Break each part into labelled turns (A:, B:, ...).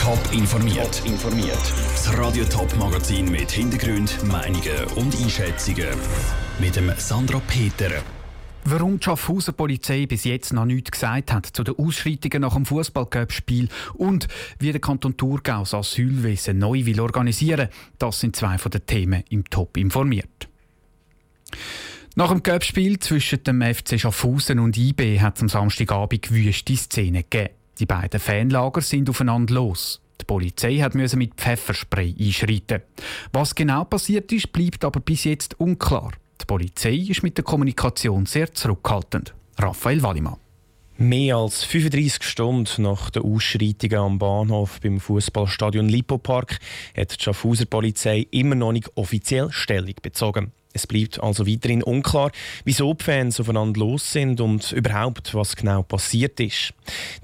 A: Top informiert. informiert. Das Radio Top Magazin mit Hintergrund, Meinungen und Einschätzungen mit dem Sandra Peter.
B: Warum die Schaffhauser Polizei bis jetzt noch nichts gesagt hat zu den Ausschreitungen nach dem Fußballcup-Spiel und wie der Kanton Thurgau das Asylwesen neu will organisieren, das sind zwei von den Themen im Top informiert. Nach dem Cup-Spiel zwischen dem FC Schaffhausen und IB hat es am Samstagabend wüste Szenen gegeben. Die beiden Fanlager sind aufeinander los. Die Polizei hat mit Pfefferspray einschreiten. Was genau passiert ist, bleibt aber bis jetzt unklar. Die Polizei ist mit der Kommunikation sehr zurückhaltend. Raphael Wallimann.
C: Mehr als 35 Stunden nach den Ausschreitungen am Bahnhof beim Fußballstadion Lipopark hat die Schaffhauser Polizei immer noch nicht offiziell Stellung bezogen. Es bleibt also weiterhin unklar, wieso die Fans aufeinander los sind und überhaupt, was genau passiert ist.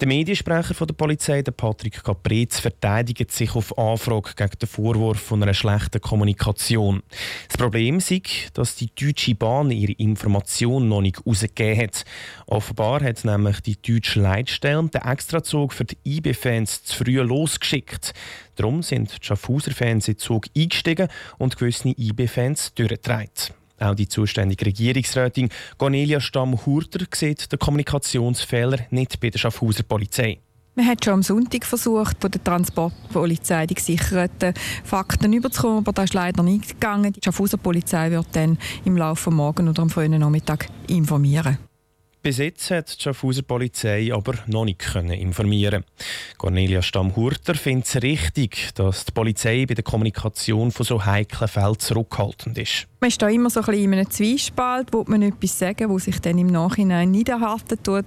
C: Der Mediensprecher von der Polizei, der Patrick Caprez, verteidigt sich auf Anfrage gegen den Vorwurf von einer schlechten Kommunikation. Das Problem ist, dass die Deutsche Bahn ihre Informationen noch nicht rausgegeben hat. Offenbar hat nämlich die deutsche Leitstelle den Extrazug für die IB-Fans zu früh losgeschickt. Darum sind die Schaffhauser-Fans in den Zug eingestiegen und gewisse IB-Fans durchgetragen. Auch die zuständige Regierungsrätin Cornelia Stamm-Hurter sieht den Kommunikationsfehler nicht bei der Schaffhauser Polizei.
D: Man hat schon am Sonntag versucht, von der Transportpolizei die gesicherten Fakten überzukommen, aber das ist leider nicht gegangen. Die Schaffhauser Polizei wird dann im Laufe des Morgen oder am frühen Nachmittag informieren.
C: Bis jetzt hat die Schaffhauser Polizei aber noch nicht können informieren. Cornelia Stamm-Hurter findet es richtig, dass die Polizei bei der Kommunikation von so heiklen Fällen zurückhaltend ist.
D: Man ist da immer so ein bisschen in einem Zwiespalt, wo man etwas sagen, wo sich dann im Nachhinein nicht erhalten tut.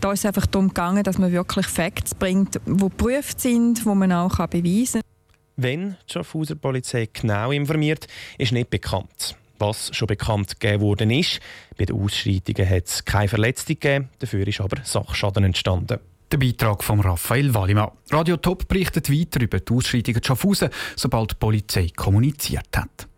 D: Da ist es einfach darum gegangen, dass man wirklich Facts bringt, die geprüft sind, wo man auch beweisen kann.
C: Wenn die Schaffhauser Polizei genau informiert, ist nicht bekannt was schon bekannt gegeben worden ist. Bei den Ausschreitungen hat es keine Verletzung gegeben, dafür ist aber Sachschaden entstanden.
B: Der Beitrag von Raphael Wallimann. Radio Top berichtet weiter über die Ausschreitungen Schaffhausen, sobald die Polizei kommuniziert hat.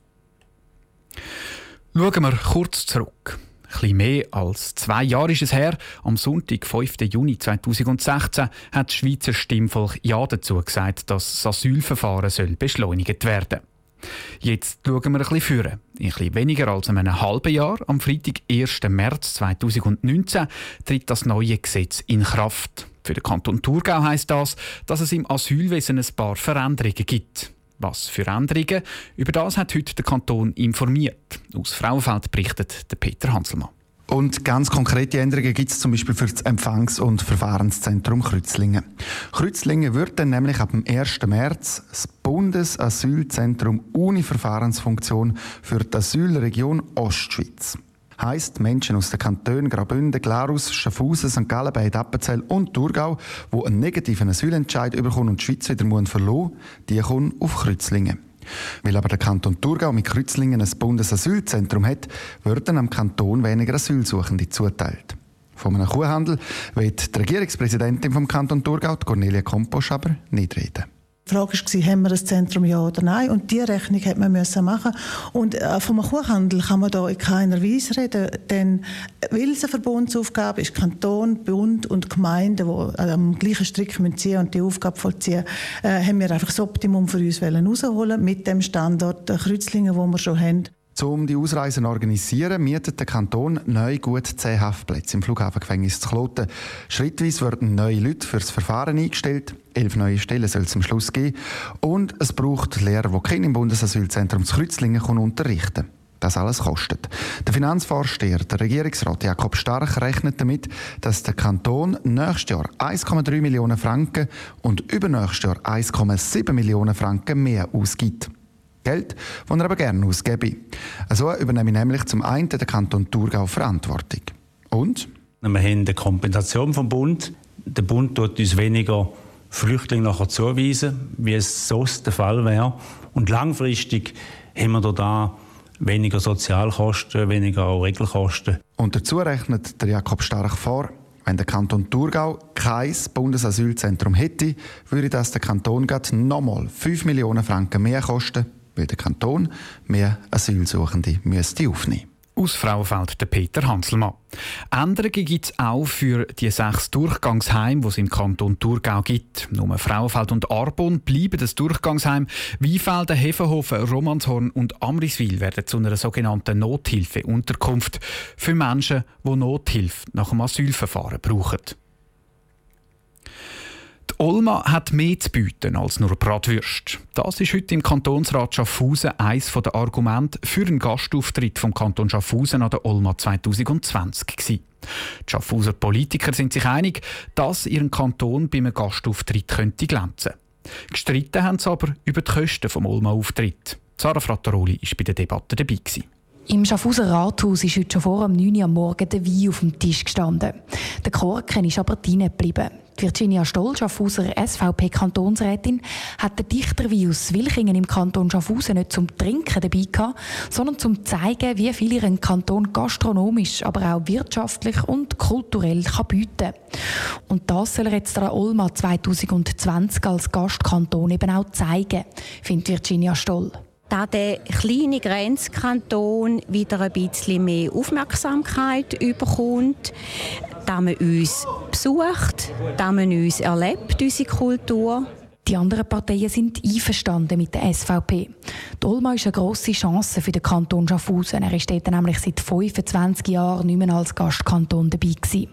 B: Schauen wir kurz zurück. Ein mehr als zwei Jahre ist es her. Am Sonntag, 5. Juni 2016, hat das Schweizer Stimmvolk Ja dazu gesagt, dass das Asylverfahren soll beschleunigt werden soll. Jetzt schauen wir ein bisschen führen. In ein weniger als einem halben Jahr, am Freitag, 1. März 2019, tritt das neue Gesetz in Kraft. Für den Kanton Thurgau heisst das, dass es im Asylwesen ein paar Veränderungen gibt. Was für Änderungen? Über das hat heute der Kanton informiert. Aus Frauenfeld berichtet Peter Hanselmann.
E: Und ganz konkrete Änderungen gibt es zum Beispiel für das Empfangs- und Verfahrenszentrum Kreuzlingen. Kreuzlingen wird dann nämlich ab dem 1. März das Bundesasylzentrum ohne Verfahrensfunktion für die Asylregion Ostschweiz. Heißt Menschen aus den Kantonen Graubünden, Glarus, Schaffhausen, St. Gallen, Bad Appenzell und Thurgau, die einen negativen Asylentscheid bekommen und die Schweiz wieder verloren die kommen auf Kreuzlingen. Weil aber der Kanton Thurgau mit Kreuzlingen ein Bundesasylzentrum hat, würden am Kanton weniger Asylsuchende zuteilt. Von einem Kuhhandel wird die Regierungspräsidentin vom Kanton Thurgau, Cornelia Komposch, aber nicht reden.
F: Die Frage war, haben wir ein Zentrum ja oder nein? Und diese Rechnung hat man müssen machen. Und äh, vom Kuhhandel kann man da in keiner Weise reden, denn weil es eine Verbundsaufgabe ist, Kanton, Bund und Gemeinden, die am gleichen Strick ziehen und die Aufgabe vollziehen, äh, haben wir einfach das Optimum für uns herausholen mit dem Standort Kreuzlingen, den wir schon haben.
E: Um die Ausreisen zu organisieren, mietet der Kanton neu gut zehn Haftplätze im Flughafengefängnis zu Kloten. Schrittweise werden neue Leute für das Verfahren eingestellt. Elf neue Stellen soll es am Schluss geben. Und es braucht Lehrer, die Kinder im Bundesasylzentrum zu Kreuzlingen unterrichten können. Das alles kostet. Der Finanzvorsteher, der Regierungsrat Jakob Stark, rechnet damit, dass der Kanton nächstes Jahr 1,3 Millionen Franken und übernächstes Jahr 1,7 Millionen Franken mehr ausgibt. Geld, das er aber gerne ausgebe. So übernehme nämlich zum einen der Kanton Thurgau Verantwortung. Und?
G: Wir haben eine Kompensation vom Bund. Der Bund tut uns weniger Flüchtlinge nachher zuweisen, wie es sonst der Fall wäre. Und langfristig haben wir da weniger Sozialkosten, weniger auch Regelkosten.
E: Und dazu rechnet der Jakob Stark vor, wenn der Kanton Thurgau kein Bundesasylzentrum hätte, würde das der Kanton gerade nochmal 5 Millionen Franken mehr kosten weil der Kanton mehr Asylsuchende müsste aufnehmen
B: Aus Frauenfeld der Peter Hanselmann. Änderungen gibt es auch für die sechs Durchgangsheime, die es im Kanton Thurgau gibt. Nur Frauenfeld und Arbon bleiben das Durchgangsheim. Wiefelden, Hefenhofen, Romanshorn und Amriswil werden zu einer sogenannten Nothilfeunterkunft für Menschen, die Nothilfe nach dem Asylverfahren brauchen. Olma hat mehr zu bieten als nur Bratwürst. Das ist heute im Kantonsrat Schaffhausen eines der Argumente für einen Gastauftritt vom Kanton Schaffhausen an der Olma 2020 gewesen. Die Schaffhauser Politiker sind sich einig, dass ihren Kanton bei einem Gastauftritt könnte glänzen. Gestritten haben sie aber über die Kosten vom Olma-Auftritt. Sarah Frattaroli war bei der Debatte dabei. Gewesen.
H: Im Schaffhauser Rathaus ist heute schon vor um 9 Uhr am Morgen der Wein auf dem Tisch gestanden. Der Korken ist aber drinnen geblieben. Virginia Stoll, Schaffhauser SVP-Kantonsrätin, hat den Dichterwein aus Wilchingen im Kanton Schaffhausen nicht zum Trinken dabei gehabt, sondern zum zeigen, wie viel ihren Kanton gastronomisch, aber auch wirtschaftlich und kulturell kann bieten Und das soll er jetzt der Olma 2020 als Gastkanton eben auch zeigen, findet Virginia Stoll
I: da der kleine Grenzkanton wieder ein bisschen mehr Aufmerksamkeit bekommt, da man uns besucht, da man uns erlebt, unsere Kultur.
H: Die anderen Parteien sind einverstanden mit der SVP. Die Olma ist eine grosse Chance für den Kanton Schaffhausen. Er dort nämlich seit 25 Jahren nicht mehr als Gastkanton dabei gewesen.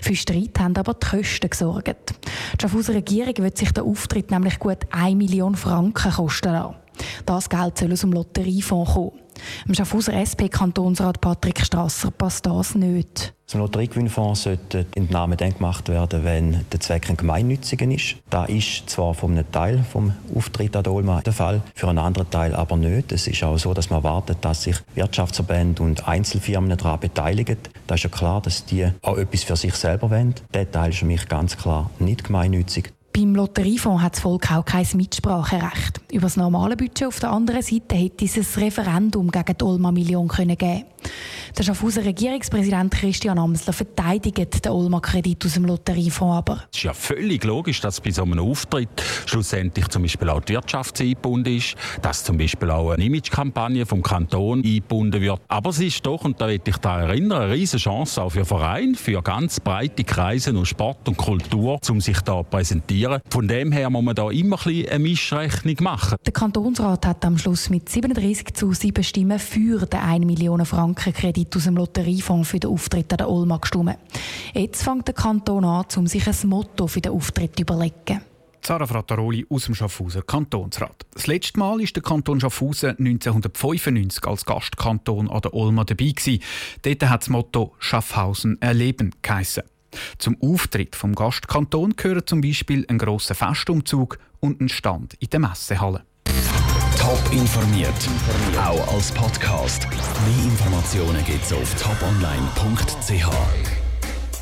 H: Für Streit haben aber die Kosten gesorgt. Die Schaffhauser Regierung wird sich der Auftritt nämlich gut 1 Million Franken kosten lassen. Das Geld soll aus dem Lotteriefonds kommen. Dem Schaffhauser SP-Kantonsrat Patrick Strasser passt das nicht.
J: Zum Lotteriegewinnfonds sollte die Entnahme dann gemacht werden, wenn der Zweck ein gemeinnütziger ist. Da ist zwar von einem Teil vom Auftritt an der Olma der Fall, für einen anderen Teil aber nicht. Es ist auch so, dass man erwartet, dass sich Wirtschaftsverbände und Einzelfirmen daran beteiligen. Da ist ja klar, dass die auch etwas für sich selber wollen. Der Teil ist für mich ganz klar nicht gemeinnützig.
H: Beim Lotteriefonds hat das Volk auch kein Mitspracherecht. Über das normale Budget auf der anderen Seite hätte es ein Referendum gegen die Olma-Million geben können. Der Schaffhauser Regierungspräsident Christian Amsler verteidigt den Olma-Kredit aus dem Lotteriefonds aber.
K: Es ist ja völlig logisch, dass bei so einem Auftritt schlussendlich zum Beispiel auch die Wirtschaft eingebunden ist, dass zum Beispiel auch eine Imagekampagne vom Kanton eingebunden wird. Aber es ist doch, und da möchte ich daran erinnern, eine riesige Chance auch für Vereine, für ganz breite Kreise und Sport und Kultur, um sich da präsentieren. Von dem her muss man da immer ein bisschen eine Mischrechnung machen.
H: Der Kantonsrat hat am Schluss mit 37 zu 7 Stimmen für den 1 Millionen Franken Kredit aus dem Lotteriefonds für den Auftritt an der Olma gestimmt. Jetzt fängt der Kanton an, um sich ein Motto für den Auftritt zu überlegen.
B: Sarah Frattaroli aus dem Schaffhauser Kantonsrat. Das letzte Mal war der Kanton Schaffhausen 1995 als Gastkanton an der Olma dabei. Gewesen. Dort hat das Motto «Schaffhausen erleben» geheissen. Zum Auftritt vom Gastkanton gehören zum Beispiel ein grosser Festumzug und ein Stand in der Messehalle.
A: Top informiert, auch als Podcast. Mehr Informationen gibt es auf toponline.ch.